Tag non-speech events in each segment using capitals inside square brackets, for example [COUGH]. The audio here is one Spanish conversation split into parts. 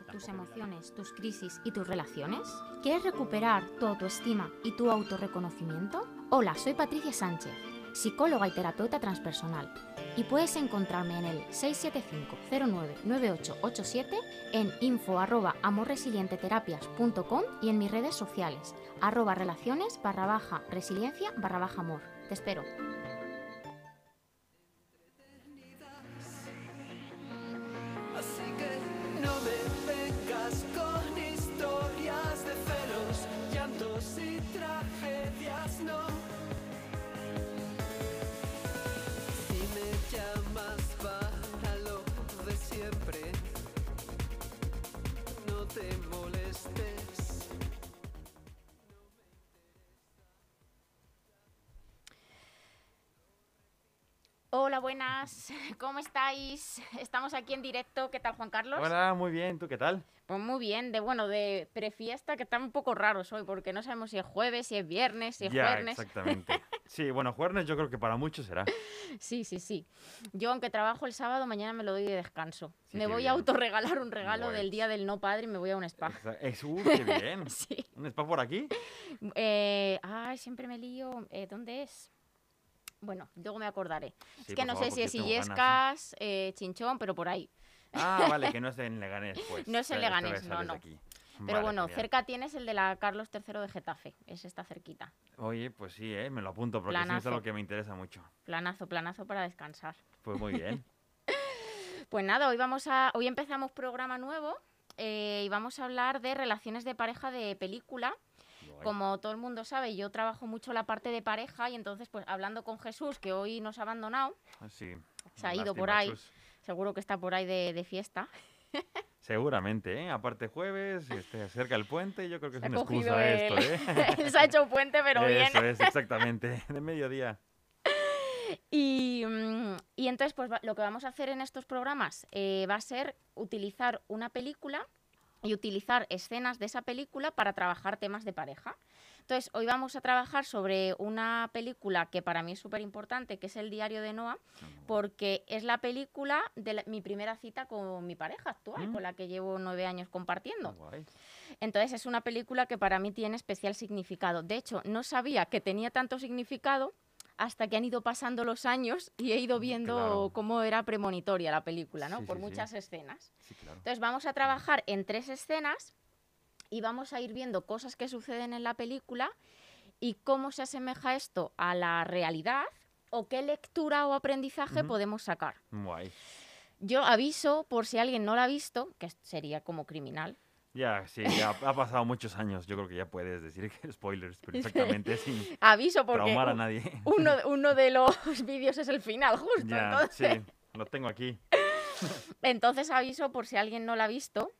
tus emociones, tus crisis y tus relaciones? ¿Quieres recuperar tu autoestima y tu autorreconocimiento? Hola, soy Patricia Sánchez, psicóloga y terapeuta transpersonal. Y puedes encontrarme en el 675-099887, en info arroba amorresilienteterapias.com y en mis redes sociales, arroba relaciones barra baja resiliencia barra baja amor. Te espero. Buenas. [LAUGHS] ¿Cómo estáis? Estamos aquí en directo. ¿Qué tal, Juan Carlos? Hola, muy bien, ¿tú qué tal? Pues muy bien, de bueno, de prefiesta que están un poco raros hoy, porque no sabemos si es jueves, si es viernes, si es ya, jueves. exactamente. [LAUGHS] Sí, bueno, jueves yo creo que para muchos será. Sí, sí, sí. Yo, aunque trabajo el sábado, mañana me lo doy de descanso. Sí, me voy bien. a autorregalar un regalo Guay. del día del no padre y me voy a un spa. Es, uh, qué [LAUGHS] bien. Sí. ¿Un spa por aquí? Eh, ay, siempre me lío. Eh, ¿Dónde es? Bueno, luego me acordaré. Sí, es que no favor, sé si es. Illescas, eh, Chinchón, pero por ahí. Ah, vale, que no es en Leganés, [LAUGHS] pues. No es en Esta- esta Leganés, no, no. aquí. Pero Vale, bueno, genial. cerca tienes el de la Carlos III de Getafe. Ese está cerquita. Oye, pues sí, ¿eh? me lo apunto porque sí es Planazo. algo que me interesa mucho. Planazo, planazo para descansar. Pues muy bien. [LAUGHS] Pues nada, hoy vamos a, hoy empezamos programa nuevo eh, y vamos a hablar de relaciones de pareja de película. Como todo el mundo sabe, yo trabajo mucho la parte de pareja y entonces, pues hablando con Jesús, que hoy nos ha abandonado, Ah, Sí. se ha ido por ahí. Seguro que está por ahí de, de fiesta. Seguramente, ¿eh? Aparte jueves, este, cerca el puente, yo creo que es Se una excusa el- esto, ¿eh? Él [LAUGHS] se ha hecho puente, pero bien. Eso es, exactamente. De mediodía. [LAUGHS] Y, mm, y entonces, pues lo que vamos a hacer en estos programas eh, va a ser utilizar una película y utilizar escenas de esa película para trabajar temas de pareja. Entonces, hoy vamos a trabajar sobre una película que para mí es súper importante, que es El diario de Noah, porque es la película de la- mi primera cita con mi pareja actual, Mm. con la que llevo nueve años compartiendo. Guay. Entonces es una película que para mí tiene especial significado. De hecho, no sabía que tenía tanto significado hasta que han ido pasando los años y he ido viendo Claro. cómo era premonitoria la película, ¿no? Sí, Por sí, sí. muchas escenas. Claro. Entonces vamos a trabajar en tres escenas y vamos a ir viendo cosas que suceden en la película y cómo se asemeja esto a la realidad o qué lectura o aprendizaje podemos sacar. Guay. Yo aviso por si alguien no la ha visto, que sería como criminal, Ya, sí, ya ha pasado muchos años. Yo creo que ya puedes decir que [LAUGHS] spoilers [LAUGHS] perfectamente sin aviso porque traumar a nadie. uno, [LAUGHS] uno de los vídeos es el final, justo. Ya, entonces, sí, lo tengo aquí. entonces aviso por si alguien no la ha visto.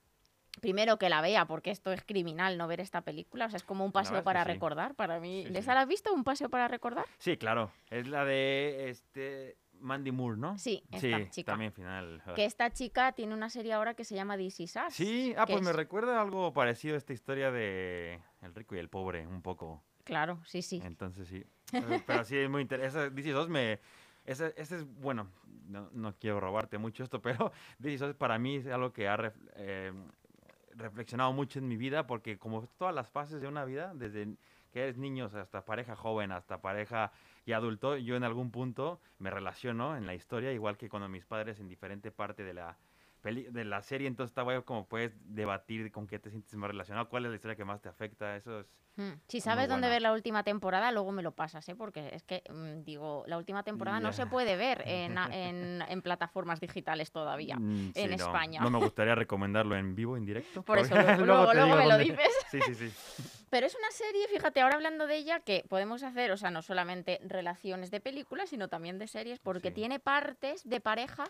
Primero que la vea, porque esto es criminal no ver esta película. O sea, es como un paseo para sí. recordar. Para mí. Sí, ¿Les sí. has visto un paseo para recordar? Sí, claro. Es la de este Mandy Moore, ¿no? Sí, esta Sí, chica. también final. Que esta chica tiene una serie ahora que se llama This Is Us, Sí, ah, pues me recuerda algo parecido a esta historia de El rico y el pobre, un poco. Claro, sí, sí. Entonces sí. Pero, pero sí es muy interesante. This is Us me. Ese, ese es, bueno, no, no quiero robarte mucho esto, pero [LAUGHS] This is Us para mí es algo que ha ref- eh, reflexionado mucho en mi vida, porque como todas las fases de una vida, desde que eres niño hasta pareja joven, hasta pareja y adulto, yo en algún punto me relaciono en la historia, igual que cuando mis padres en diferente parte de la peli- de la serie, entonces estaba yo como puedes debatir con qué te sientes más relacionado, cuál es la historia que más te afecta, eso es... Mm. Si sabes dónde ver la última temporada, luego me lo pasas, ¿eh? Porque es que, mm, digo, la última temporada no Ya. se puede ver [LAUGHS] en, en- en plataformas digitales todavía. Mm, en no, España. No me [LAUGHS] gustaría recomendarlo en vivo, en directo. Por eso, [LAUGHS] luego, luego, luego me lo dices. Sí, sí, sí. Pero es una serie, fíjate, ahora hablando de ella, que podemos hacer, o sea, no solamente relaciones de películas, sino también de series, porque Sí. tiene partes de pareja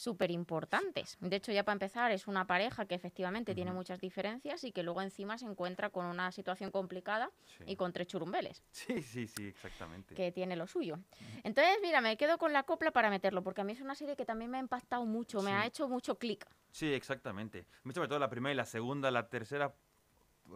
súper importantes. De hecho, ya para empezar, es una pareja que efectivamente tiene muchas diferencias y que luego encima se encuentra con una situación complicada Sí. y con tres churumbeles, sí, sí, sí, exactamente. que tiene lo suyo. Entonces, mira, me quedo con la copla para meterlo, porque a mí es una serie que también me ha impactado mucho, me ha hecho mucho clic. Sí, exactamente. Sobre todo la primera y la segunda, la tercera,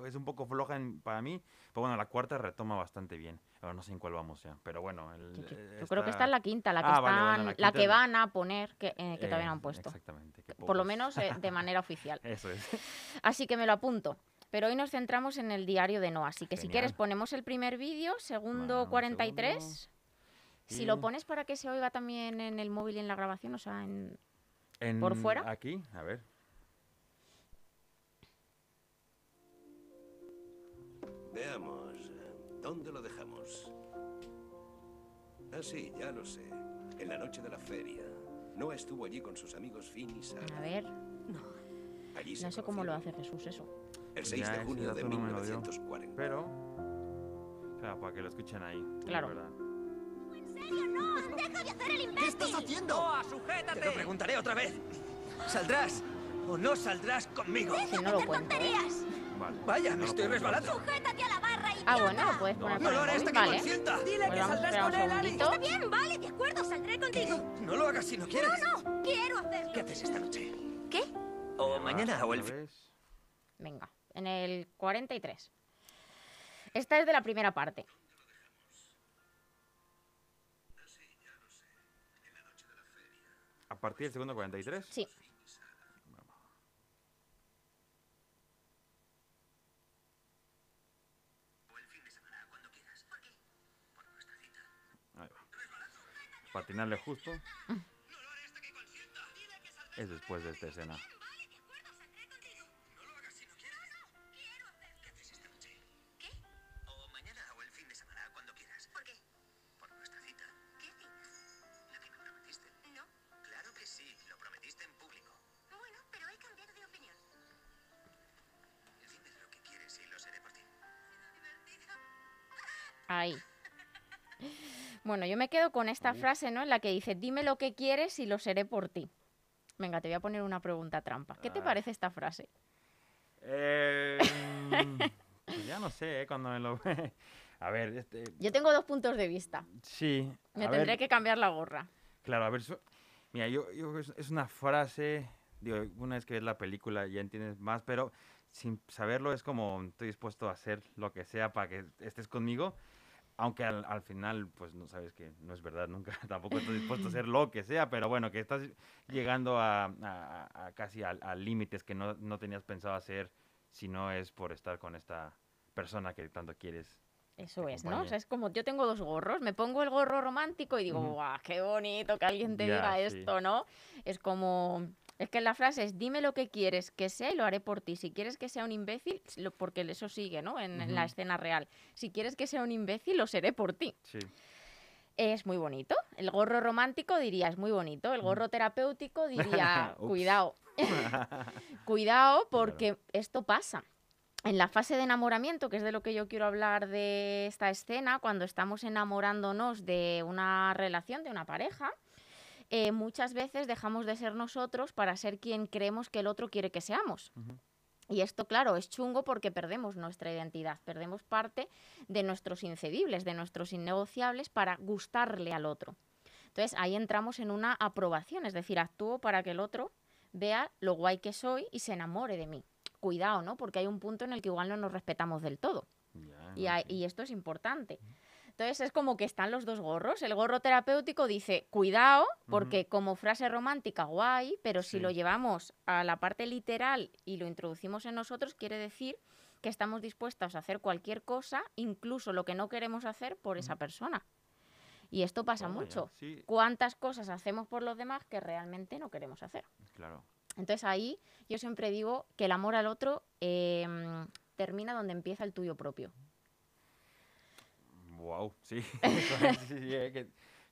es un poco floja en- para mí. Pero bueno, la cuarta retoma bastante bien. Ahora no sé en cuál vamos ya. Pero bueno. el- Yo, yo- eh, yo creo que está en la quinta, la que, Ah, vale, bueno, están- la la que es van a poner, que, eh, que todavía no eh, han puesto. Exactamente. Por lo menos eh, de manera oficial. [LAUGHS] Eso es. [LAUGHS] Así que me lo apunto. Pero hoy nos centramos en el diario de Noah. Así que si Genial. quieres ponemos el primer vídeo, segundo un 43. Si lo pones para que se oiga también en el móvil y en la grabación, o sea, en... En- ¿Por fuera? Aquí, a ver. Veamos, ¿dónde lo dejamos? Ah, sí, ya lo sé. En la noche de la feria. Noah estuvo allí con sus amigos Finn y Sara. A ver, Allí se no sé cómo lo hace. Jesús eso. El 6 Ya, de junio de dato no. 1940. Pero. O sea, para que lo escuchen ahí. la Claro. verdad. ¿Qué estás haciendo? ¡Noah, sujétate! Te lo preguntaré otra vez. ¿Saldrás o no saldrás conmigo? Si no lo cuento, ¿eh? Vale. Vaya, no me estoy resbalando. Sujétate a la barra y Ah, bueno, puedes poner No lo haré hasta que vale. consienta. Dile Pues que vamos a saldrás con un él, Ali. segundito. Bien, vale, de acuerdo, saldré contigo. No lo hagas si no quieres. No, quiero hacerlo. ¿Qué haces esta noche? ¿Qué? O mañana o el. Venga, en el 43. Esta es de la primera parte. A partir del segundo 43. Sí. Patinarle justo. Es después de esta escena. Bueno, yo me quedo con esta frase, ¿no? En la que dice, dime lo que quieres y lo seré por ti. Venga, te voy a poner una pregunta trampa. ¿Qué te Ah. parece esta frase? Eh, pues [LAUGHS] ya no sé, ¿eh? cuando me lo... [LAUGHS] a ver, este... Yo tengo dos puntos de vista. Sí. Me tendré ver, que cambiar la gorra. Claro, a ver, so- mira, yo, es una frase, digo, una vez que ves la película ya entiendes más, pero sin saberlo es como estoy dispuesto a hacer lo que sea para que estés conmigo, aunque al, al final, pues no sabes que no es verdad nunca, [LAUGHS] tampoco estoy dispuesto a hacer lo que sea, pero bueno, que estás llegando a, a- a casi a, límites que no, no tenías pensado hacer si no es por estar con esta persona que tanto quieres. Eso es, ¿no? O sea, es como yo tengo dos gorros, me pongo el gorro romántico y digo. ¡guau, qué bonito que alguien te diga sí. esto, ¿no? Es como, es que la frase es, dime lo que quieres que sea y lo haré por ti. Si quieres que sea un imbécil, lo- porque eso sigue, ¿no? En, en la escena real. Si quieres que sea un imbécil, lo seré por ti. Sí. Es muy bonito. El gorro romántico diría, es muy bonito. El gorro terapéutico diría, [LAUGHS] cuidado. cuidado [LAUGHS] porque esto pasa. En la fase de enamoramiento, que es de lo que yo quiero hablar de esta escena, cuando estamos enamorándonos de una relación, de una pareja, eh, muchas veces dejamos de ser nosotros para ser quien creemos que el otro quiere que seamos. Y esto, claro, es chungo porque perdemos nuestra identidad, perdemos parte de nuestros incedibles, de nuestros innegociables para gustarle al otro. Entonces ahí entramos en una aprobación, es decir, actúo para que el otro vea lo guay que soy y se enamore de mí. Cuidado, ¿no? Porque hay un punto en el que igual no nos respetamos del todo. Y, hay- y esto es importante. Entonces es como que están los dos gorros. El gorro terapéutico dice, cuidado, porque como frase romántica, guay, pero si lo llevamos a la parte literal y lo introducimos en nosotros, quiere decir que estamos dispuestos a hacer cualquier cosa, incluso lo que no queremos hacer por esa persona. Y esto pasa ya, mucho. Sí, ¿Cuántas cosas hacemos por los demás que realmente no queremos hacer? claro. Entonces ahí yo siempre digo que el amor al otro em, termina donde empieza el tuyo propio. Wow, [LAUGHS] [LAUGHS] sí. sí, sí, eh, qué,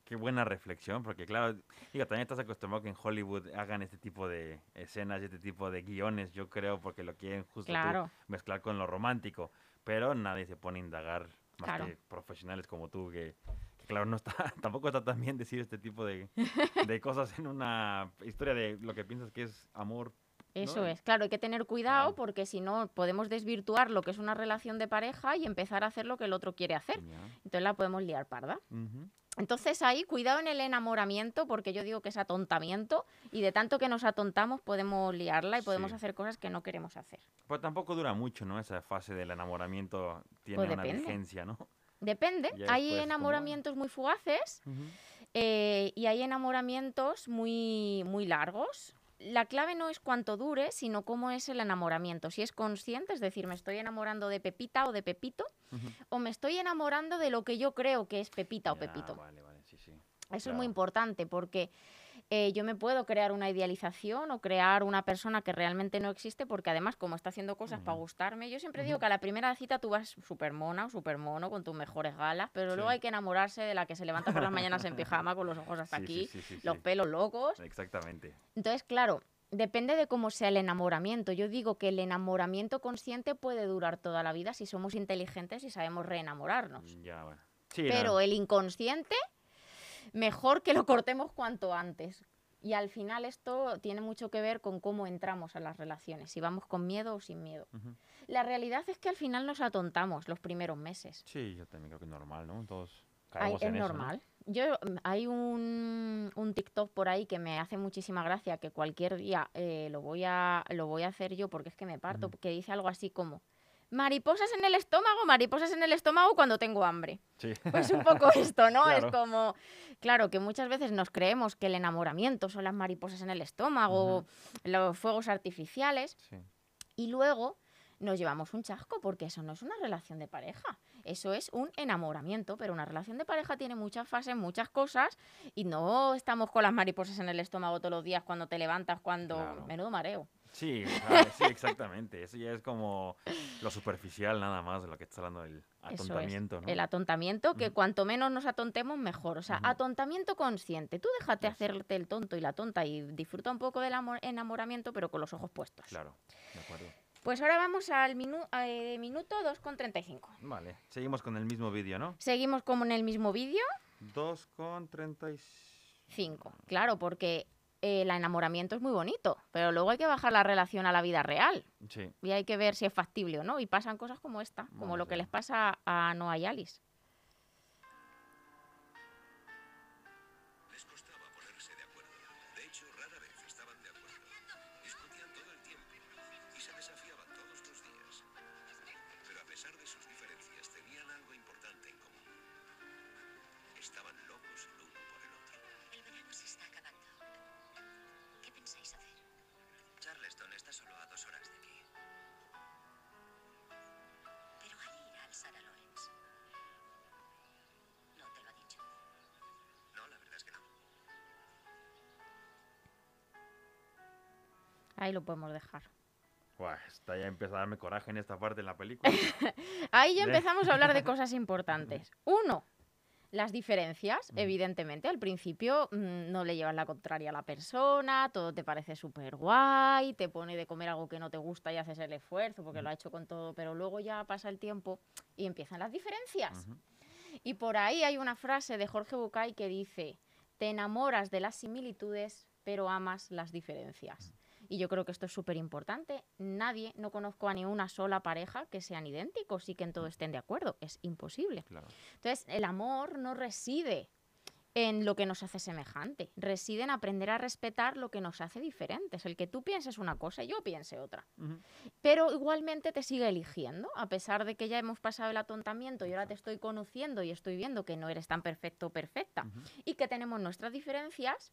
qué buena reflexión, porque claro, digo, también estás acostumbrado que en Hollywood hagan este tipo de escenas y este tipo de guiones, yo creo, porque lo quieren justo tú mezclar con lo romántico, pero nadie se pone a indagar más Claro. que profesionales como tú, que, que claro, no está, [LAUGHS] tampoco está tan bien decir este tipo de, de cosas en una historia de lo que piensas que es amor. Eso ¿no? es, claro, hay que tener cuidado Claro. porque si no podemos desvirtuar lo que es una relación de pareja y empezar a hacer lo que el otro quiere hacer. Ya. Entonces la podemos liar parda. Ujú. Entonces ahí, cuidado en el enamoramiento, porque yo digo que es atontamiento, y de tanto que nos atontamos podemos liarla y podemos Sí. hacer cosas que no queremos hacer. Pues tampoco dura mucho, ¿no? Esa fase del enamoramiento tiene Pues una vigencia, ¿no? Depende, [LAUGHS] hay como- enamoramientos muy fugaces eh, y hay enamoramientos muy, muy largos. La clave no es cuánto dure, sino cómo es el enamoramiento. Si es consciente, es decir, me estoy enamorando de Pepita o de Pepito, o me estoy enamorando de lo que yo creo que es Pepita o Pepito. Vale, vale, sí, sí. Eso es muy importante porque eh, yo me puedo crear una idealización o crear una persona que realmente no existe porque además como está haciendo cosas para gustarme, yo siempre digo que a la primera cita tú vas súper mona o súper mono con tus mejores galas, pero luego hay que enamorarse de la que se levanta por las mañanas en [LAUGHS] pijama con los ojos hasta Sí, aquí, sí, los pelos locos. Exactamente. Entonces, claro, depende de cómo sea el enamoramiento. Yo digo que el enamoramiento consciente puede durar toda la vida si somos inteligentes y sabemos reenamorarnos. Ya, bueno. Sí, Pero no, el inconsciente, mejor que lo cortemos cuanto antes. Y al final esto tiene mucho que ver con cómo entramos a las relaciones, si vamos con miedo o sin miedo. La realidad es que al final nos atontamos los primeros meses. Sí, yo también creo que es normal, ¿no? Todos caemos es en eso, ¿no? normal. Yo mm, hay un, un TikTok por ahí que me hace muchísima gracia que cualquier día eh, lo voy a lo voy a hacer yo porque es que me parto, Ujú. que dice algo así como mariposas en el estómago, mariposas en el estómago cuando tengo hambre. Sí. Pues un poco [LAUGHS] esto, ¿no? Claro. Es como, claro, que muchas veces nos creemos que el enamoramiento son las mariposas en el estómago, los fuegos artificiales, sí. y luego nos llevamos un chasco porque eso no es una relación de pareja. Eso es un enamoramiento, pero una relación de pareja tiene muchas fases, muchas cosas, y no estamos con las mariposas en el estómago todos los días cuando te levantas, cuando... Claro. Menudo mareo. Sí, ah, sí, exactamente. Eso ya es como lo superficial nada más de lo que estás hablando es, atontamiento, ¿no? El atontamiento, que cuanto menos nos atontemos, mejor. O sea, atontamiento consciente. Tú déjate hacerte el tonto y la tonta y disfruta un poco del amor- enamoramiento, pero con los ojos puestos. Claro, de acuerdo. Pues ahora vamos al minu- eh, minuto 2,35. Vale, seguimos con el mismo vídeo, ¿no? Seguimos como en el mismo vídeo. 2 con 35. 5. Claro, porque el enamoramiento es muy bonito, pero luego hay que bajar la relación a la vida real. Sí, Y hay que ver si es factible o no. Y pasan cosas como esta, como lo que les pasa a Noah y Alice. Ahí lo podemos dejar. Buah, está ya empieza a darme coraje en esta parte de la película. [LAUGHS] Ahí ya empezamos a hablar de [LAUGHS] cosas importantes. Uno, las diferencias, Mm. evidentemente. Al principio mm, no le llevas la contraria a la persona, todo te parece súper guay, te pone de comer algo que no te gusta y haces el esfuerzo porque Mm. lo ha hecho con todo, pero luego ya pasa el tiempo y empiezan las diferencias. Y por ahí hay una frase de Jorge Bucay que dice, te enamoras de las similitudes, pero amas las diferencias. Y yo creo que esto es súper importante. Nadie, no conozco a ni una sola pareja que sean idénticos y que en todo estén de acuerdo. Es imposible. Claro. Entonces, el amor no reside en lo que nos hace semejante, reside en aprender a respetar lo que nos hace diferentes. El que tú pienses una cosa y yo piense otra pero igualmente te sigue eligiendo, a pesar de que ya hemos pasado el atontamiento y ahora te estoy conociendo y estoy viendo que no eres tan perfecto o perfecta y que tenemos nuestras diferencias,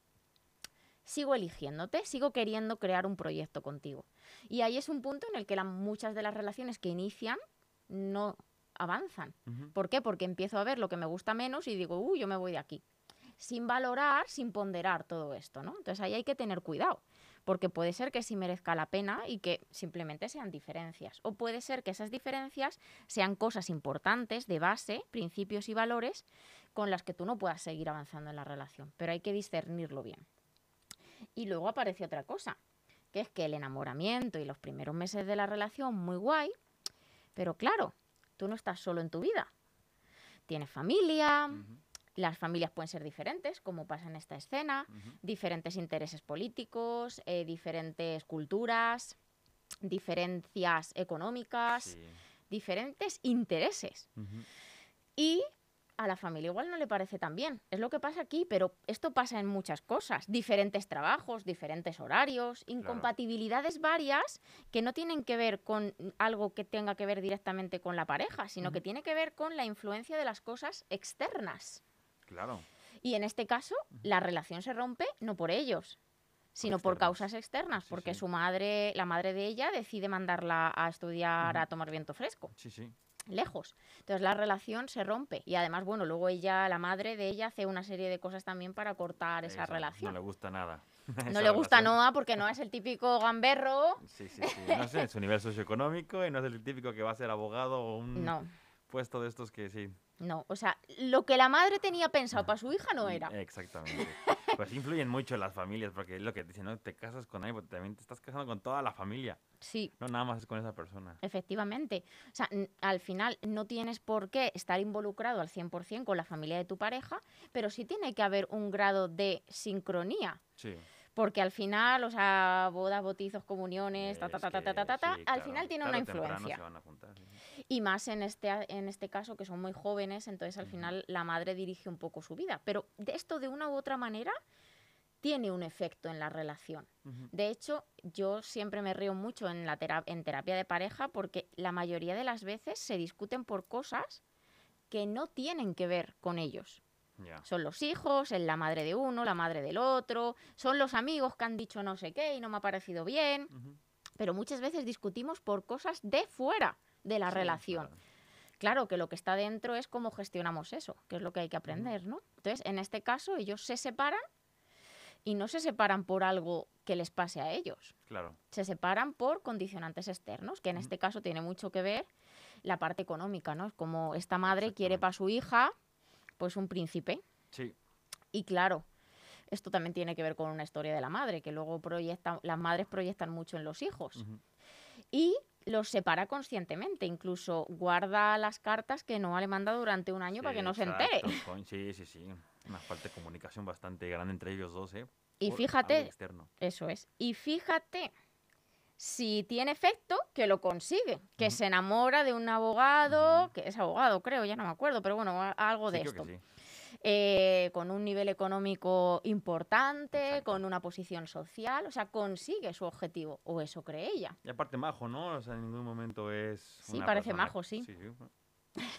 sigo eligiéndote, sigo queriendo crear un proyecto contigo. Y ahí es un punto en el que la- muchas de las relaciones que inician no avanzan. ¿Por qué? Porque empiezo a ver lo que me gusta menos y digo, uy, yo me voy de aquí. Sin valorar, sin ponderar todo esto, ¿no? Entonces ahí hay que tener cuidado, porque puede ser que sí merezca la pena y que simplemente sean diferencias. O puede ser que esas diferencias sean cosas importantes, de base, principios y valores, con las que tú no puedas seguir avanzando en la relación. Pero hay que discernirlo bien. Y luego aparece otra cosa, que es que el enamoramiento y los primeros meses de la relación, muy guay, pero claro, tú no estás solo en tu vida. Tienes familia, las familias pueden ser diferentes, como pasa en esta escena, diferentes intereses políticos, eh, diferentes culturas, diferencias económicas, Sí. diferentes intereses. Y a la familia igual no le parece tan bien. Es lo que pasa aquí, pero esto pasa en muchas cosas. Diferentes trabajos, diferentes horarios, incompatibilidades varias que no tienen que ver con algo que tenga que ver directamente con la pareja, sino que tiene que ver con la influencia de las cosas externas. Claro. Y en este caso, la relación se rompe no por ellos, sino por causas externas, Sí, porque sí. su madre, la madre de ella, decide mandarla a estudiar a tomar viento fresco Sí, sí. Lejos. Entonces la relación se rompe y además, bueno, luego ella, la madre de ella, hace una serie de cosas también para cortar esa relación. No le gusta nada. [LAUGHS] No le gusta relación. Noah porque Noah es el típico gamberro. Sí, sí, sí. No sé, su nivel socioeconómico y no es el típico que va a ser abogado o un No, puesto de estos que sí. no. O sea, lo que la madre tenía pensado para su hija no Mm, era. Exactamente. Pues influyen mucho las familias, porque es lo que dicen, ¿no? Te casas con alguien, pero también te estás casando con toda la familia. Sí, No nada más es con esa persona. efectivamente. O sea, al final no tienes por qué estar involucrado al 100% con la familia de tu pareja, pero sí tiene que haber un grado de sincronía. Sí. Porque al final, o sea, bodas, bautizos, comuniones, ta, ta, ta, ta, ta, ta, ta, ta, sí, al claro, final tiene una influencia. se van a juntar, sí. Y más en este, en este caso, que son muy jóvenes, entonces al final la madre dirige un poco su vida. Pero de esto, de una u otra manera, tiene un efecto en la relación. De hecho, yo siempre me río mucho en, la en terapia de pareja porque la mayoría de las veces se discuten por cosas que no tienen que ver con ellos. Son los hijos, es la madre de uno, la madre del otro, son los amigos que han dicho no sé qué y no me ha parecido bien. Pero muchas veces discutimos por cosas de fuera de la Sí, relación. claro. Claro que lo que está dentro es cómo gestionamos eso, que es lo que hay que aprender, ¿no? Entonces, en este caso, ellos se separan y no se separan por algo que les pase a ellos. Claro. Se separan por condicionantes externos, que en este caso tiene mucho que ver la parte económica, ¿no? Es como esta madre quiere para su hija, pues un príncipe. Sí. Y claro, esto también tiene que ver con una historia de la madre, que luego proyecta, las madres proyectan mucho en los hijos. Y los separa conscientemente, incluso guarda las cartas que Noah le manda durante un año para que no se entere. [LAUGHS] Sí, sí, sí. Una falta de comunicación bastante grande entre ellos dos, ¿eh? Y Por fíjate, eso es, y fíjate si tiene efecto que lo consigue, que se enamora de un abogado, que es abogado creo, ya no me acuerdo, pero bueno, algo Sí, de creo que esto. sí. Eh, con un nivel económico importante, Exacto. con una posición social, o sea, consigue su objetivo, o eso cree ella. Y aparte majo, ¿no? O sea, en ningún momento es Sí, una parece persona- majo, sí.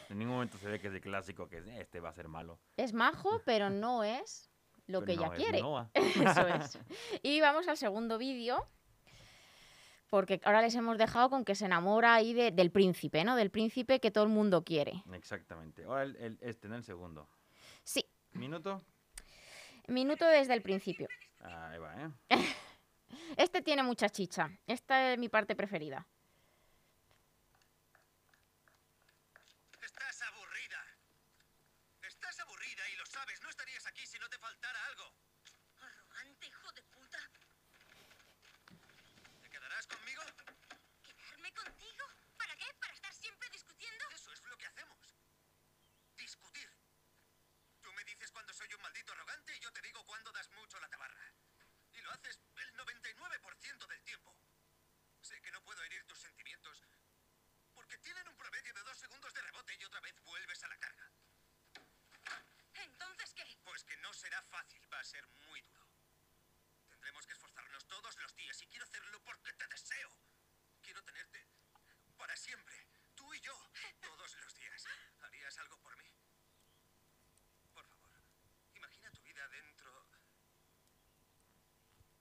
En ningún momento se ve que es el clásico, que es, este va a ser malo. Es majo, pero [LAUGHS] no es lo Pero que no, ella quiere. [LAUGHS] Eso es. [LAUGHS] Y vamos al segundo vídeo, porque ahora les hemos dejado con que se enamora ahí de- del príncipe, ¿no? Del príncipe que todo el mundo quiere. Exactamente. Ahora el, el- este, en el segundo. ¿Minuto? minuto desde el principio. Ahí va, ¿eh? [LAUGHS] Este tiene mucha chicha. Esta es mi parte preferida. Estás aburrida. Estás aburrida y lo sabes. No estarías aquí si no te faltara algo. Arrogante hijo de puta. ¿Te quedarás conmigo? ¿Quedarme contigo? ¿Para qué? ¿Para estar siempre discutiendo? Eso es lo que hacemos. Discutir. Tú me dices cuando soy un y yo te digo cuando das mucho la tabarra. Y lo haces el 99% del tiempo. Sé que no puedo herir tus sentimientos porque tienen un promedio de dos segundos de rebote y otra vez vuelves a la carga. ¿Entonces qué? Pues que no será fácil, va a ser muy duro. Tendremos que esforzarnos todos los días y quiero hacerlo porque te deseo. Quiero tenerte para siempre, tú y yo, [LAUGHS] todos los días. ¿Harías algo por mí? Por favor, imagina tu vida dentro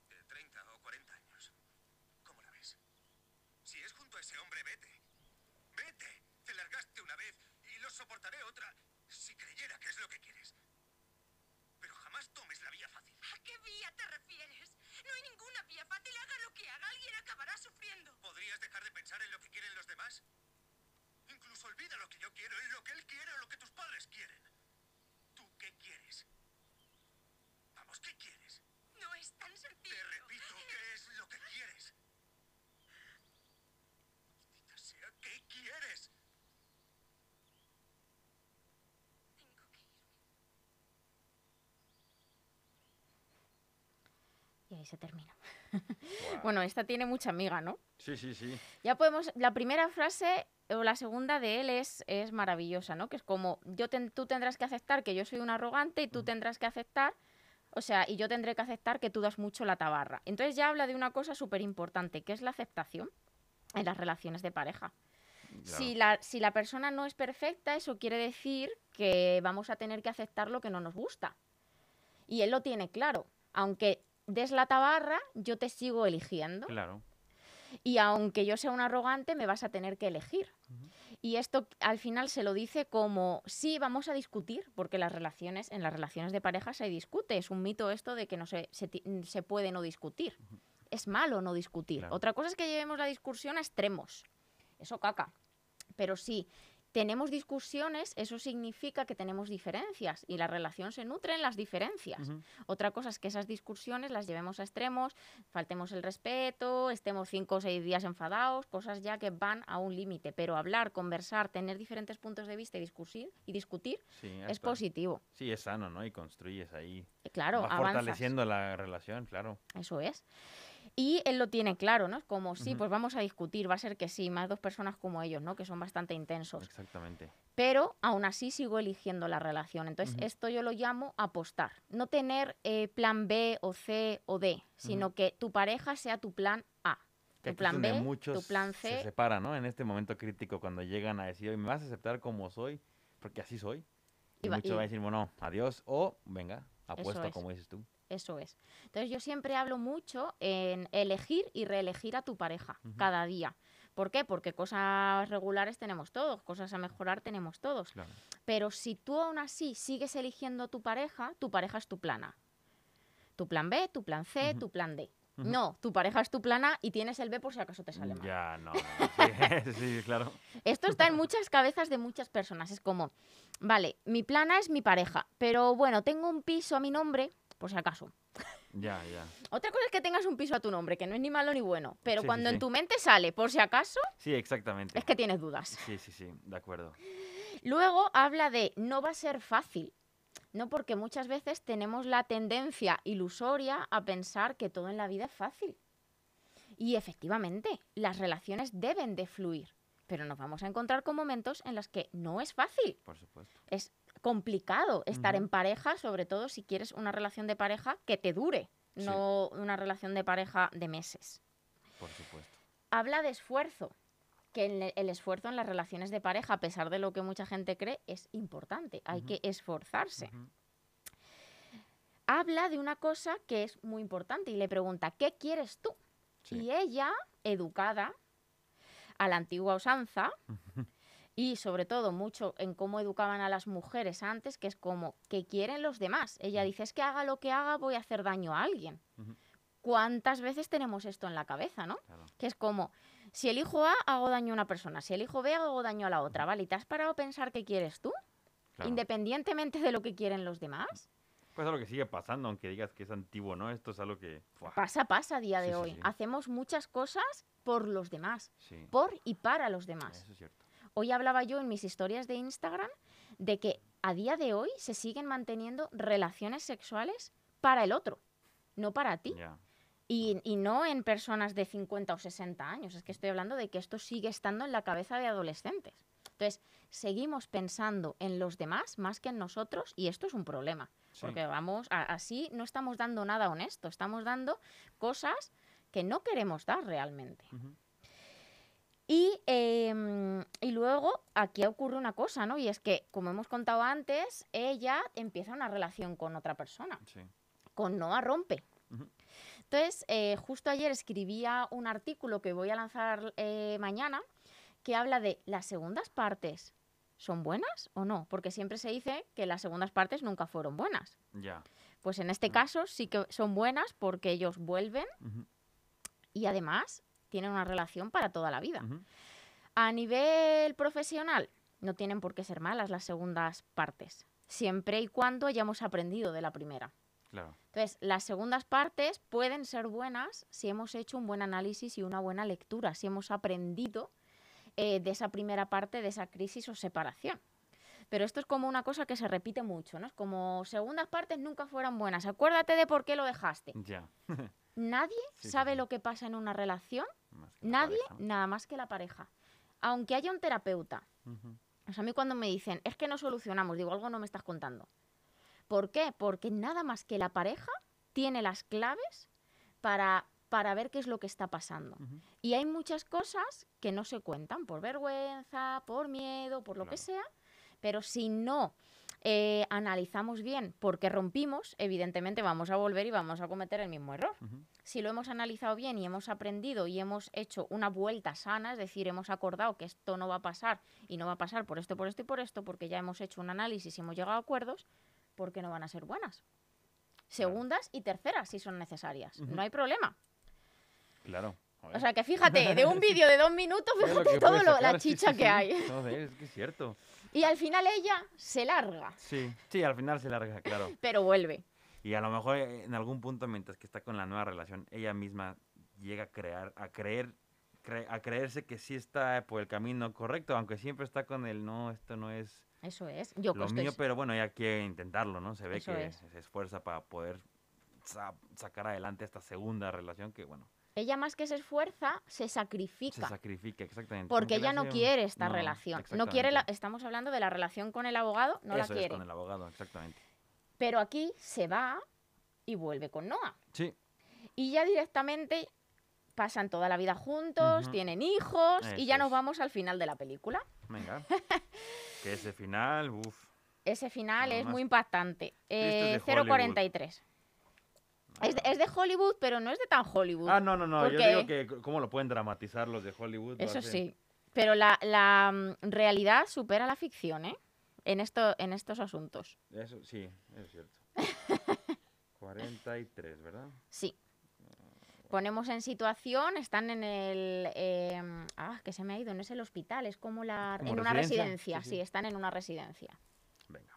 de 30 o 40 años. ¿Cómo la ves? Si es junto a ese hombre, vete. Te largaste una vez y lo soportaré otra si creyera que es lo que quieres. Pero jamás tomes la vía fácil. ¿A qué vía te refieres? No hay ninguna vía fácil. Haga lo que haga, alguien acabará sufriendo. ¿Podrías dejar de pensar en lo que quieren los demás? Incluso olvida lo que yo quiero, en lo que él quiere o lo que tus padres quieren. ¿Tú qué quieres? Vamos, ¿qué quieres? No es tan sencillo. Te repito, ¿qué es lo que quieres? Maldita sea, ¿qué quieres? Tengo que irme. Y ahí se termina. Bueno, esta tiene mucha amiga, ¿no? Sí, sí, sí. Ya podemos, la primera frase o la segunda de él es, es maravillosa, ¿no? Que es como, yo ten- tú tendrás que aceptar que yo soy un arrogante y tú tendrás que aceptar, o sea, y yo tendré que aceptar que tú das mucho la tabarra. Entonces ya habla de una cosa súper importante, que es la aceptación en las relaciones de pareja. Si, la, si la persona no es perfecta, eso quiere decir que vamos a tener que aceptar lo que no nos gusta. Y él lo tiene claro. Aunque des la tabarra, yo te sigo eligiendo. Claro. Y aunque yo sea un arrogante, me vas a tener que elegir. Y esto al final se lo dice como, sí, vamos a discutir, porque las relaciones, en las relaciones de pareja se discute. Es un mito esto de que no se, se, puede no discutir. Es malo no discutir. Claro. Otra cosa es que llevemos la discusión a extremos. Eso caca. Pero sí, tenemos discusiones, eso significa que tenemos diferencias y la relación se nutre en las diferencias. Otra cosa es que esas discusiones las llevemos a extremos, faltemos el respeto, estemos cinco o seis días enfadados, cosas ya que van a un límite. Pero hablar, conversar, tener diferentes puntos de vista y discutir, y discutir Sí, es positivo. Sí, es sano, ¿no? Y construyes ahí. Claro, Va avanzas. fortaleciendo la relación, claro. Eso es. Y él lo tiene claro, ¿no? Como, sí, pues vamos a discutir, va a ser que sí, más dos personas como ellos, ¿no? Que son bastante intensos. Exactamente. pero aún así sigo eligiendo la relación. Entonces, esto yo lo llamo apostar. No tener eh, plan B o C o D, sino que tu pareja sea tu plan A. Que Tu plan B, muchos tu plan se C. separan, ¿no? En este momento crítico, cuando llegan a decir, ¿me vas a aceptar como soy? Porque así soy. Y, Y muchos van a decir, bueno, adiós, o venga, apuesto, es. como dices tú. Eso es. Entonces, yo siempre hablo mucho en elegir y reelegir a tu pareja cada día. ¿Por qué? Porque cosas regulares tenemos todos, cosas a mejorar tenemos todos. Claro. Pero si tú aún así sigues eligiendo a tu pareja, tu pareja es tu plan A. Tu plan B, tu plan C, tu plan D. No, tu pareja es tu plan A y tienes el B por si acaso te sale mal. Ya, no, Sí, [LAUGHS] sí, claro. Esto está en muchas cabezas de muchas personas. Es como, vale, mi plana es mi pareja, pero bueno, tengo un piso a mi nombre, por si acaso. Ya, [LAUGHS] ya. Otra cosa es que tengas un piso a tu nombre, que no es ni malo ni bueno, pero Sí, sí, cuando en sí. tu mente sale, por si acaso, Sí, exactamente. es que tienes dudas. Sí, sí, sí, de acuerdo. Luego habla de no va a ser fácil. No, porque muchas veces tenemos la tendencia ilusoria a pensar que todo en la vida es fácil. Y efectivamente, las relaciones deben de fluir, pero nos vamos a encontrar con momentos en los que no es fácil. Por supuesto. Es complicado estar en pareja, sobre todo si quieres una relación de pareja que te dure, Sí. no una relación de pareja de meses. Por supuesto. Habla de esfuerzo, que el, el esfuerzo en las relaciones de pareja, a pesar de lo que mucha gente cree, es importante. Hay que esforzarse. Habla de una cosa que es muy importante y le pregunta, ¿qué quieres tú? Sí. Y ella, educada a la antigua usanza, y sobre todo mucho en cómo educaban a las mujeres antes, que es como, ¿qué quieren los demás? Ella dice, es que haga lo que haga, voy a hacer daño a alguien. ¿Cuántas veces tenemos esto en la cabeza, no? Claro. Que es como, si elijo A, hago daño a una persona, si elijo B, hago daño a la otra, ¿vale? ¿Y te has parado a pensar qué quieres tú? claro. Independientemente de lo que quieren los demás. Pues es lo que sigue pasando, aunque digas que es antiguo, ¿no? Esto es algo que... Pasa, pasa a día de Sí, hoy. sí. Hacemos muchas cosas por los demás, por y para los demás. eso es cierto. Hoy hablaba yo en mis historias de Instagram de que a día de hoy se siguen manteniendo relaciones sexuales para el otro, no para ti. Y, y no en personas de 50 o 60 años. Es que estoy hablando de que esto sigue estando en la cabeza de adolescentes. Entonces, seguimos pensando en los demás más que en nosotros y esto es un problema. Sí. Porque vamos, a- así no estamos dando nada honesto, estamos dando cosas que no queremos dar realmente em, y luego aquí ocurre una cosa, ¿no? Y es que, como hemos contado antes, ella empieza una relación con otra persona, Sí. con Noah Rompe. Ujú. Entonces, eh, justo ayer escribía un artículo que voy a lanzar eh, mañana que habla de las segundas partes. ¿Son buenas o no? Porque siempre se dice que las segundas partes nunca fueron buenas. Ya. Pues en este caso sí que son buenas porque ellos vuelven y además tienen una relación para toda la vida. Ujú. A nivel profesional, no tienen por qué ser malas las segundas partes, siempre y cuando hayamos aprendido de la primera. Claro. Entonces, las segundas partes pueden ser buenas si hemos hecho un buen análisis y una buena lectura, si hemos aprendido eh, de esa primera parte de esa crisis o separación. Pero esto es como una cosa que se repite mucho, ¿no? Es como segundas partes nunca fueron buenas. Acuérdate de por qué lo dejaste. Ya. [LAUGHS] nadie Sí, sabe sí. lo que pasa en una relación, nadie, pareja. nada más que la pareja. Aunque haya un terapeuta. O sea, a mí cuando me dicen, es que no solucionamos, digo, algo no me estás contando. ¿Por qué? Porque nada más que la pareja tiene las claves para, para ver qué es lo que está pasando. Y hay muchas cosas que no se cuentan por vergüenza, por miedo, por lo que sea, pero si no eh, analizamos bien por qué rompimos, evidentemente vamos a volver y vamos a cometer el mismo error. Si lo hemos analizado bien y hemos aprendido y hemos hecho una vuelta sana, es decir, hemos acordado que esto no va a pasar y no va a pasar por esto, por esto y por esto, porque ya hemos hecho un análisis y hemos llegado a acuerdos, ¿por qué no van a ser buenas? Segundas y terceras si son necesarias. No hay problema. Claro. O sea que fíjate, de un [LAUGHS] vídeo de dos minutos, fíjate todo lo, sacar, la chicha sí, que hay. Joder, es que es cierto. Y al final ella se larga, Sí, sí, al final se larga, claro. [LAUGHS] pero vuelve. Y a lo mejor eh, en algún punto, mientras que está con la nueva relación, ella misma llega a crear, a creer, cre- a creerse que sí está por el camino correcto, aunque siempre está con el no, esto no es Eso es. Yo lo estoy- mío, pero bueno, ella quiere intentarlo, ¿no? Se ve Eso que es. se esfuerza para poder sa- sacar adelante esta segunda relación que, bueno, Ella más que se esfuerza, se se sacrifica. sacrifica exactamente. Porque ella no quiere esta no, relación. No quiere la, estamos hablando de la relación con el abogado, no Eso la es, quiere. con el abogado, exactamente. Pero aquí se va y vuelve con Noah. Sí, Y ya directamente pasan toda la vida juntos, tienen hijos y ya nos es. vamos al final de la película. venga. [LAUGHS] que ese final, uff. Ese final Nada es más muy impactante. Eh, Hollywood. 0.43. Es, de- es de Hollywood, pero no es de tan Hollywood. Ah, no, no, no. Yo digo que cómo lo pueden dramatizar los de Hollywood. Eso sí. Pero la, la, mm, realidad supera la ficción, ¿eh? En, esto, en estos asuntos. Eso sí, es cierto. [LAUGHS] 43, ¿verdad? Sí. Ponemos en situación, están en el... em, ah, que se me ha ido, no es el hospital, es como la... ¿Como en una residencia? residencia, Sí, sí, sí. están en una residencia. Venga.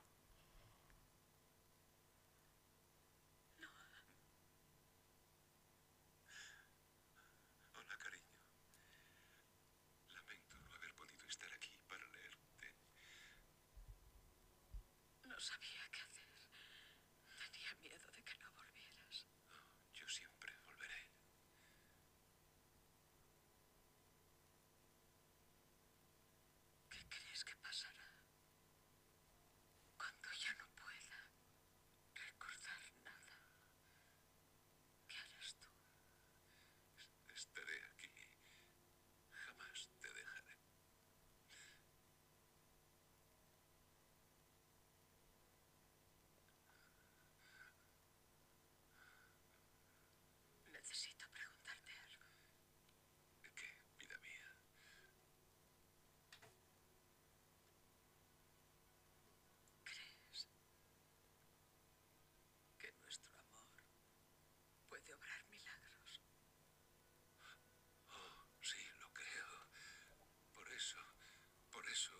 Hola, cariño. Lamento no haber podido estar aquí para leerte. No sabía qué hacer. Tenía miedo de que no volvieras. Yo siempre volveré. ¿Qué crees que pasará? Cuando ya no pueda recordar nada. ¿Qué harás tú? Estaré aquí. Jamás te dejaré. Necesito preguntarte algo. ¿Qué, vida mía? ¿Crees que nuestro amor puede obrar milagros? Oh, sí, lo creo. Por eso, por eso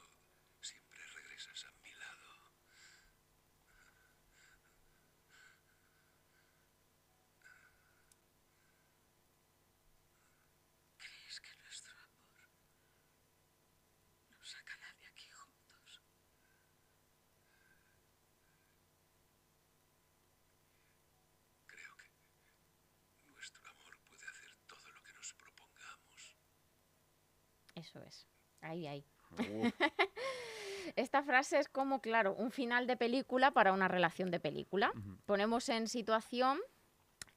siempre regresas a mi lado. ¿Crees que nuestro amor nos sacará de aquí juntos? Creo que nuestro amor puede hacer todo lo que nos propongamos. Eso es. Ahí, ahí. [LAUGHS] Esta frase es como, claro, un final de película para una relación de película. Ponemos en situación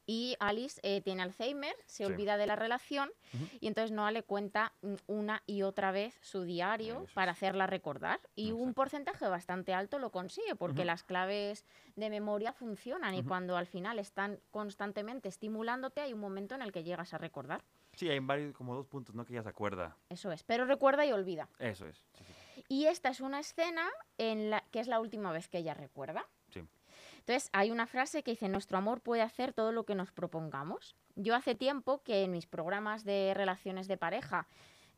y Alice eh, tiene Alzheimer, se Sí. olvida de la relación y entonces Noah le cuenta una y otra vez su diario Eso para hacerla recordar y un porcentaje bastante alto lo consigue porque las claves de memoria funcionan y cuando al final están constantemente estimulándote hay un momento en el que llegas a recordar. Sí, hay varios, como dos puntos, ¿no? Que ella se acuerda. Eso es, pero recuerda y olvida. Eso es. Sí, sí. Y esta es una escena en la que es la última vez que ella recuerda. Sí. Entonces, hay una frase que dice, nuestro amor puede hacer todo lo que nos propongamos. Yo hace tiempo que en mis programas de relaciones de pareja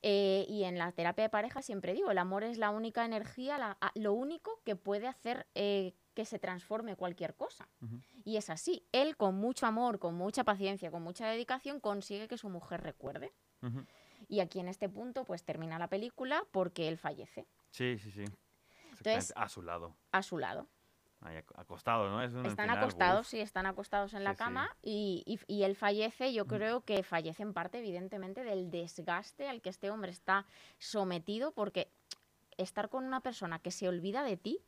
eh, y en la terapia de pareja siempre digo, el amor es la única energía, la- lo único que puede hacer eh, que se transforme cualquier cosa. Y es así. Él con mucho amor, con mucha paciencia, con mucha dedicación, consigue que su mujer recuerde. Ujú. Y aquí en este punto, pues termina la película porque él fallece Sí, sí, sí. Entonces- a su lado. a su lado. ahí ¿no? Es un Están final, acostados, uf, sí, están acostados en la Sí, sí. cama y, y- y él fallece, yo Mm. creo que fallece en parte, evidentemente, del desgaste al que este hombre está sometido, porque estar con una persona que se olvida de ti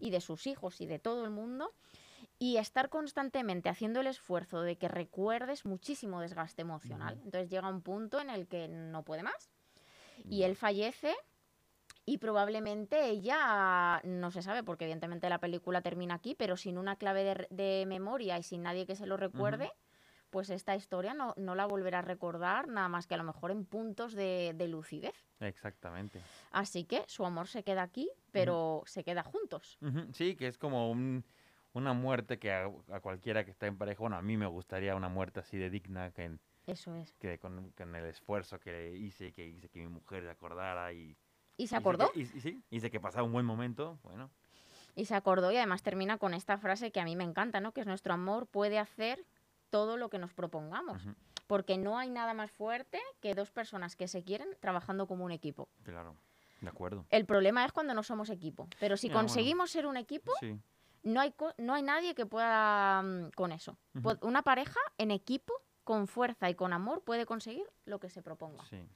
y de sus hijos y de todo el mundo y estar constantemente haciendo el esfuerzo de que recuerdes muchísimo desgaste emocional. Entonces llega un punto en el que no puede más y él fallece y probablemente ella, no se sabe porque evidentemente la película termina aquí, pero sin una clave de memoria y sin nadie que se lo recuerde, pues esta historia no, no la volverá a recordar nada más que a lo mejor en puntos de, de lucidez. Exactamente. Así que su amor se queda aquí, pero se queda juntos. Sí, que es como un- una muerte que a, a cualquiera que está en pareja, bueno, a mí me gustaría una muerte así de digna, que, en- Eso es. que con, con el esfuerzo que hice, que hice que mi mujer se acordara y... Y se hice acordó. que- y, y sí, hice que pasara un buen momento, bueno, Y se acordó y además termina con esta frase que a mí me encanta, ¿no? Que es nuestro amor puede hacer todo lo que nos propongamos. Porque no hay nada más fuerte que dos personas que se quieren trabajando como un equipo. claro, de acuerdo. El problema es cuando no somos equipo. Pero si Ya, bueno. conseguimos ser un equipo, Sí, no hay, co- no hay nadie que pueda mm, con eso. Una pareja en equipo, con fuerza y con amor, puede conseguir lo que se proponga. sí.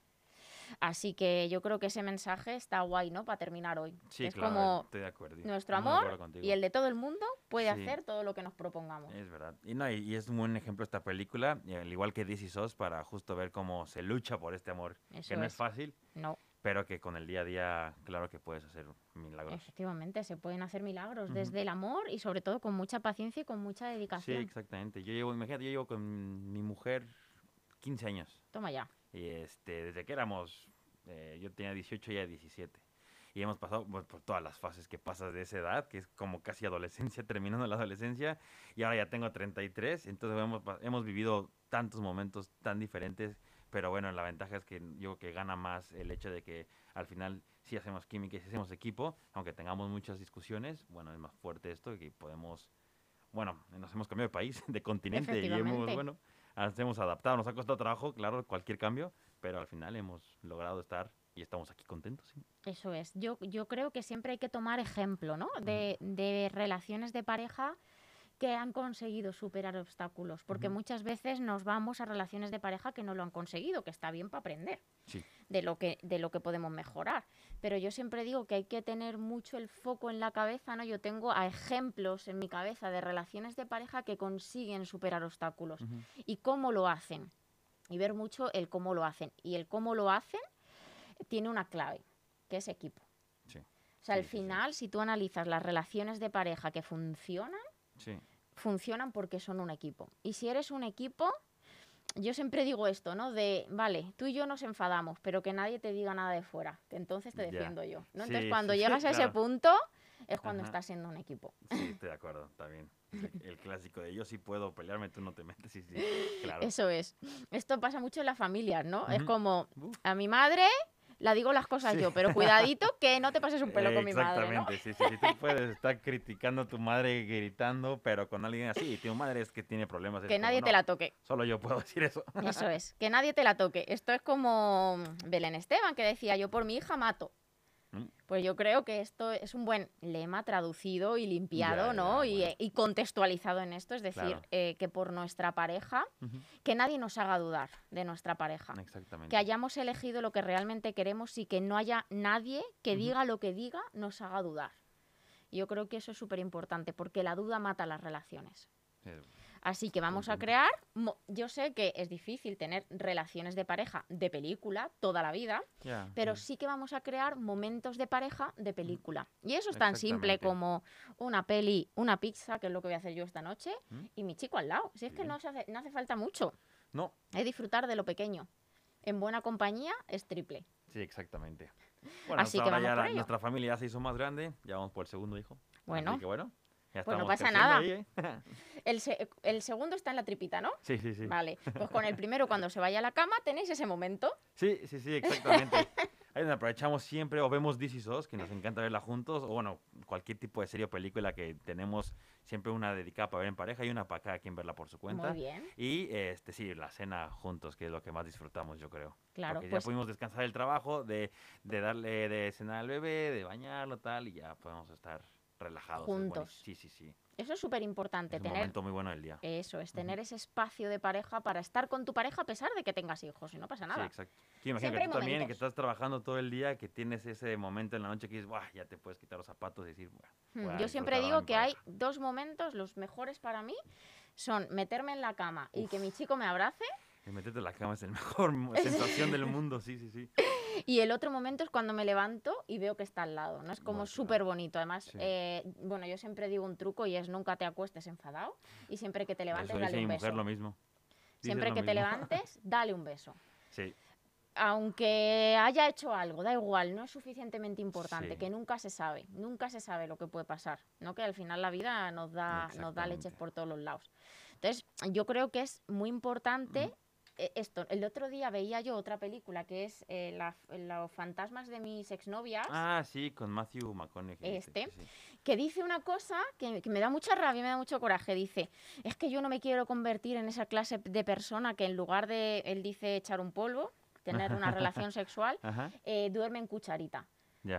Así que yo creo que ese mensaje está guay, ¿no? Para terminar hoy. Sí, es claro, como estoy de acuerdo. nuestro amor y el de todo el mundo puede Sí. hacer todo lo que nos propongamos. Es verdad. Y, no, y, es un buen ejemplo esta película, al igual que DC SOS, para justo ver cómo se lucha por este amor, Eso que no es es. fácil, No, pero que con el día a día, claro que puedes hacer milagros. efectivamente, se pueden hacer milagros desde el amor y sobre todo con mucha paciencia y con mucha Sí, dedicación. exactamente. Yo llevo, imagínate, yo llevo con mi mujer 15 años. Toma ya. Y este, desde que éramos, eh, yo tenía 18 y ella 17. Y hemos pasado pues, por todas las fases que pasas de esa edad, que es como casi adolescencia, [LAUGHS] terminando la adolescencia. Y ahora ya tengo 33, entonces hemos, hemos vivido tantos momentos tan diferentes. Pero bueno, la ventaja es que yo creo que gana más el hecho de que al final sí hacemos química y sí hacemos equipo, aunque tengamos muchas discusiones. Bueno, es más fuerte esto que podemos, bueno, nos hemos cambiado de país, [LAUGHS] de continente y hemos, bueno, nos hemos adaptado. Nos ha costado trabajo, claro, cualquier cambio, pero al final hemos logrado estar y estamos aquí contentos. ¿sí? Eso es. Yo, yo creo que siempre hay que tomar ejemplo, ¿no? De, de relaciones de pareja que han conseguido superar obstáculos, porque muchas veces nos vamos a relaciones de pareja que no lo han conseguido, que está bien para aprender Sí. de lo que de lo que podemos mejorar. Pero yo siempre digo que hay que tener mucho el foco en la cabeza, ¿no? Yo tengo a ejemplos en mi cabeza de relaciones de pareja que consiguen superar obstáculos y cómo lo hacen. Y ver mucho el cómo lo hacen. Y el cómo lo hacen tiene una clave, que es equipo. Sí. O sea, Sí, al final, si tú analizas las relaciones de pareja que funcionan. Funcionan porque son un equipo. Y si eres un equipo, yo siempre digo esto, ¿no? De, vale, tú y yo nos enfadamos, pero que nadie te diga nada de fuera, entonces te defiendo yo. ¿no? Sí, Entonces, cuando sí, llegas a ese claro. punto, es cuando Ajá. estás siendo un equipo. Sí, estoy de acuerdo, bien. El, clásico de yo sí puedo pelearme, tú no te metes. Sí, sí, claro. Eso es. Esto pasa mucho en las familias, ¿no? Es Ujú. como, Uf. a mi madre la digo las cosas Sí. yo, pero cuidadito que no te pases un pelo con mi madre, ¿no? Exactamente, sí, sí, sí. Tú puedes estar criticando a tu madre gritando, pero con alguien así, y tu madre es que tiene problemas. Que como, nadie te "No, la toque. Solo yo puedo decir eso. Eso es, que nadie te la toque. Esto es como Belén Esteban, que decía, yo por mi hija mato. Pues yo creo que esto es un buen lema traducido y limpiado, Ya, ¿no? ya, y, bueno. y contextualizado en esto, es decir, Claro. eh, que por nuestra pareja, que nadie nos haga dudar de nuestra pareja. Exactamente. Que hayamos elegido lo que realmente queremos y que no haya nadie que diga lo que diga nos haga dudar. Yo creo que eso es súper importante porque la duda mata las relaciones. Así que vamos a crear, yo sé que es difícil tener relaciones de pareja de película toda la vida, pero sí. sí que vamos a crear momentos de pareja de película. Y eso es tan simple como una peli, una pizza, que es lo que voy a hacer yo esta noche, Mm. y mi chico al lado. Si es que no, se hace, no hace falta mucho, No, es disfrutar de lo pequeño. En buena compañía es triple. sí, exactamente. [LAUGHS] Bueno, Así que ahora vamos ya por la- ello. nuestra familia ya se hizo más grande, ya vamos por el segundo hijo. Bueno. Así que bueno, ya Pues no pasa nada. ahí, ¿eh? [LAUGHS] El, se- el segundo está en la tripita, ¿no? sí, sí, sí. Vale, pues con el primero cuando se vaya a la cama tenéis ese momento. Sí, sí, sí, exactamente. [LAUGHS] Ahí donde aprovechamos siempre o vemos DC SOS, que nos encanta verla juntos, o bueno, cualquier tipo de serie o película que tenemos siempre una dedicada para ver en pareja y una para cada quien verla por su cuenta. Muy bien. Y este sí, la cena juntos, que es lo que más disfrutamos, yo creo. Claro, Porque pues ya pudimos descansar del trabajo, de, de darle de cenar al bebé, de bañarlo, tal, y ya podemos estar relajados. es. Juntos. Sí, sí, sí. Eso es súper importante, Es un tener momento muy bueno del día. eso, es tener ese espacio de pareja para estar con tu pareja a pesar de que tengas hijos y no pasa Sí, nada. exacto. Sí, imagino Siempre que tú también, que estás trabajando todo el día, que tienes ese momento en la noche que dices, "Buah, ya te puedes quitar los zapatos y decir, "Buah, Hmm, Yo siempre digo que hay pareja". dos momentos, los mejores para mí, son meterme en la cama y que mi chico me abrace El meterte en la cama es el mejor [LAUGHS] sensación del mundo, sí, sí, sí. Y el otro momento es cuando me levanto y veo que está al lado, ¿no? Es como Bueno, súper bonito. Además, Sí. eh, bueno, yo siempre digo un truco y es nunca te acuestes enfadado y siempre que te levantes dale un beso. lo mismo. Dice Siempre lo que te levantes, [LAUGHS] dale un beso. Sí, Aunque haya hecho algo, da igual, no es suficientemente importante, Sí. que nunca se sabe, nunca se sabe lo que puede pasar, ¿no? Que al final la vida nos da, nos da leches por todos los lados. Entonces, yo creo que es muy importante esto. El otro día veía yo otra película que es eh, la- Los fantasmas de mis exnovias, Ah, sí, con Matthew McConaughey. Este. sí, que dice una cosa que, que me da mucha rabia, me da mucho coraje. Dice, es que yo no me quiero convertir en esa clase de persona que en lugar de, él dice, echar un polvo, tener una [LAUGHS] relación sexual, eh, duerme en cucharita.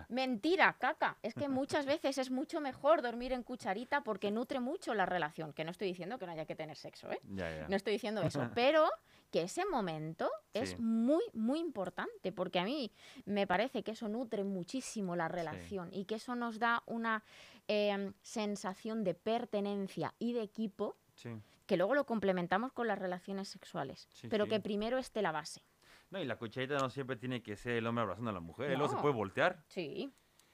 Mentira, caca. Es que muchas [LAUGHS] veces es mucho mejor dormir en cucharita porque nutre mucho la relación. Que no estoy diciendo que no haya que tener sexo, ¿eh? No estoy diciendo eso. [LAUGHS] Pero que ese momento es muy, muy importante porque a mí me parece que eso nutre muchísimo la relación y que eso nos da una em, sensación de pertenencia y de equipo Sí. que luego lo complementamos con las relaciones sexuales. Pero que primero esté la base. No, y la cucharita no siempre tiene que ser el hombre abrazando a la mujer. Luego se No. puede voltear. Sí.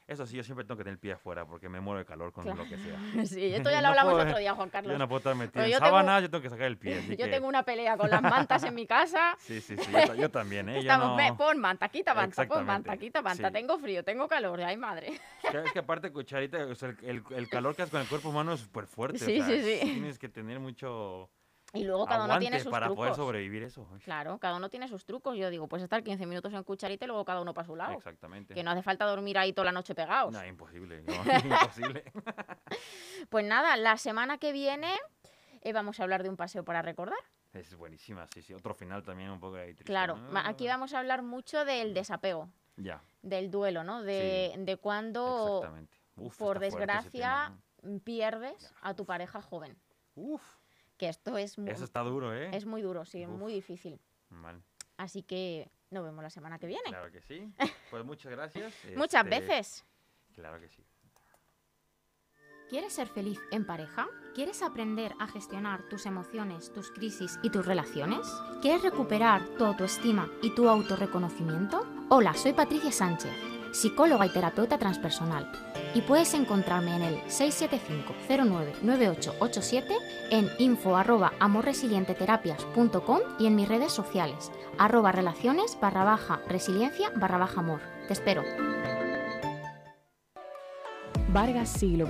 Eso sí, yo siempre tengo que tener el pie afuera porque me muero de calor con Claro. lo que sea. [LAUGHS] Sí, [LAUGHS] esto ya lo No hablamos puedo- otro día, Juan Carlos. Yo no puedo estar metido en yo tengo- sábanas, yo tengo que sacar el pie. [LAUGHS] Yo que- tengo una pelea con las mantas en mi casa. Sí, sí, sí, yo, ta- yo también, ¿eh? Yo Estamos, no- ve, pon manta, quita manta, pon manta, quita manta. sí. Tengo frío, tengo calor, ay madre. Es que- aparte cucharita, o sea, el, calor que haces con el cuerpo humano es súper fuerte. o Sí, sea, sí, sí. Tienes que tener mucho Y luego cada uno tiene sus para poder trucos. sobrevivir eso. Claro, cada uno tiene sus trucos. Yo digo, pues estar 15 minutos en cucharita y luego cada uno para su lado. Exactamente. Que no hace falta dormir ahí toda la noche pegados. No, imposible. no, [LAUGHS] [LAUGHS] imposible. [LAUGHS] Pues nada, la semana que viene eh, vamos a hablar de un paseo para recordar. Es buenísima, sí, sí. Otro final también un poco ahí triste, Claro, aquí vamos a hablar mucho del desapego, Ya, del duelo, ¿no? De, de cuando. Uf, por desgracia mm, pierdes a tu pareja joven. Uf, Que esto es muy, eso está duro, ¿eh? es muy duro, sí, Uf. muy difícil. Mal. Así que nos vemos la semana que viene. Claro que sí. [LAUGHS] Pues muchas gracias. Muchas este, veces. Claro que sí. ¿Quieres ser feliz en pareja? ¿Quieres aprender a gestionar tus emociones, tus crisis y tus relaciones? ¿Quieres recuperar tu autoestima y tu autorreconocimiento? Hola, soy Patricia Sánchez, psicóloga y terapeuta transpersonal. Y puedes encontrarme en el 675-099887, en info arroba amorresilienteterapias.com y en mis redes sociales, arroba relaciones barra baja resiliencia barra baja amor. Te espero. Vargas Siglo